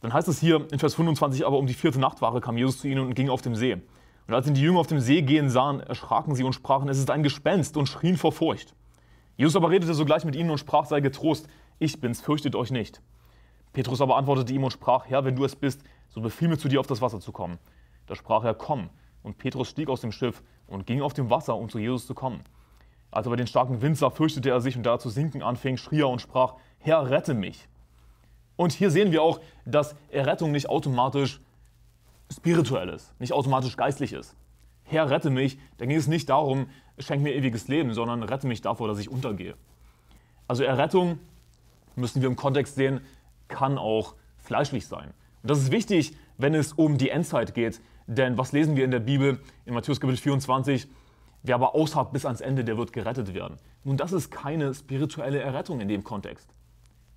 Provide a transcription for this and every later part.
Dann heißt es hier in Vers 25, aber um die vierte Nachtwache kam Jesus zu ihnen und ging auf dem See. Und als ihn die Jünger auf dem See gehen sahen, erschraken sie und sprachen, es ist ein Gespenst und schrien vor Furcht. Jesus aber redete sogleich mit ihnen und sprach, sei getrost, ich bin's, fürchtet euch nicht. Petrus aber antwortete ihm und sprach, Herr, wenn du es bist, so befiehl mir zu dir auf das Wasser zu kommen. Da sprach er, komm. Und Petrus stieg aus dem Schiff und ging auf dem Wasser, um zu Jesus zu kommen. Als er aber den starken Wind sah, fürchtete er sich und da er zu sinken anfing, schrie er und sprach, Herr, rette mich. Und hier sehen wir auch, dass Errettung nicht automatisch spirituell ist, nicht automatisch geistlich ist. Herr, rette mich, da ging es nicht darum, schenk mir ewiges Leben, sondern rette mich davor, dass ich untergehe. Also Errettung, müssen wir im Kontext sehen, kann auch fleischlich sein. Und das ist wichtig, wenn es um die Endzeit geht. Denn was lesen wir in der Bibel in Matthäus Kapitel 24? Wer aber ausharrt bis ans Ende, der wird gerettet werden. Nun, das ist keine spirituelle Errettung in dem Kontext.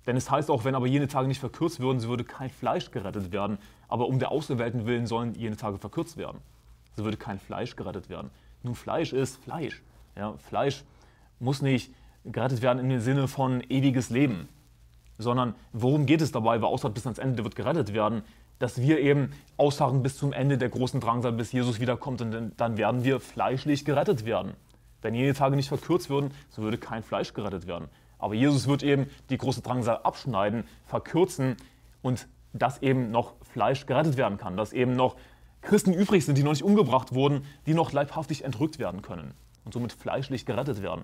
Denn es heißt auch, wenn aber jene Tage nicht verkürzt würden, so würde kein Fleisch gerettet werden. Aber um der Auserwählten willen sollen jene Tage verkürzt werden. So würde kein Fleisch gerettet werden. Nun, Fleisch ist Fleisch. Ja, Fleisch muss nicht gerettet werden dem Sinne von ewiges Leben. Sondern worum geht es dabei? Wer ausharrt bis ans Ende, wird gerettet werden. Dass wir eben ausharren bis zum Ende der großen Drangsal, bis Jesus wiederkommt. Und dann werden wir fleischlich gerettet werden. Wenn jene Tage nicht verkürzt würden, so würde kein Fleisch gerettet werden. Aber Jesus wird eben die große Drangsal abschneiden, verkürzen und dass eben noch Fleisch gerettet werden kann, dass eben noch Christen übrig sind, die noch nicht umgebracht wurden, die noch leibhaftig entrückt werden können und somit fleischlich gerettet werden.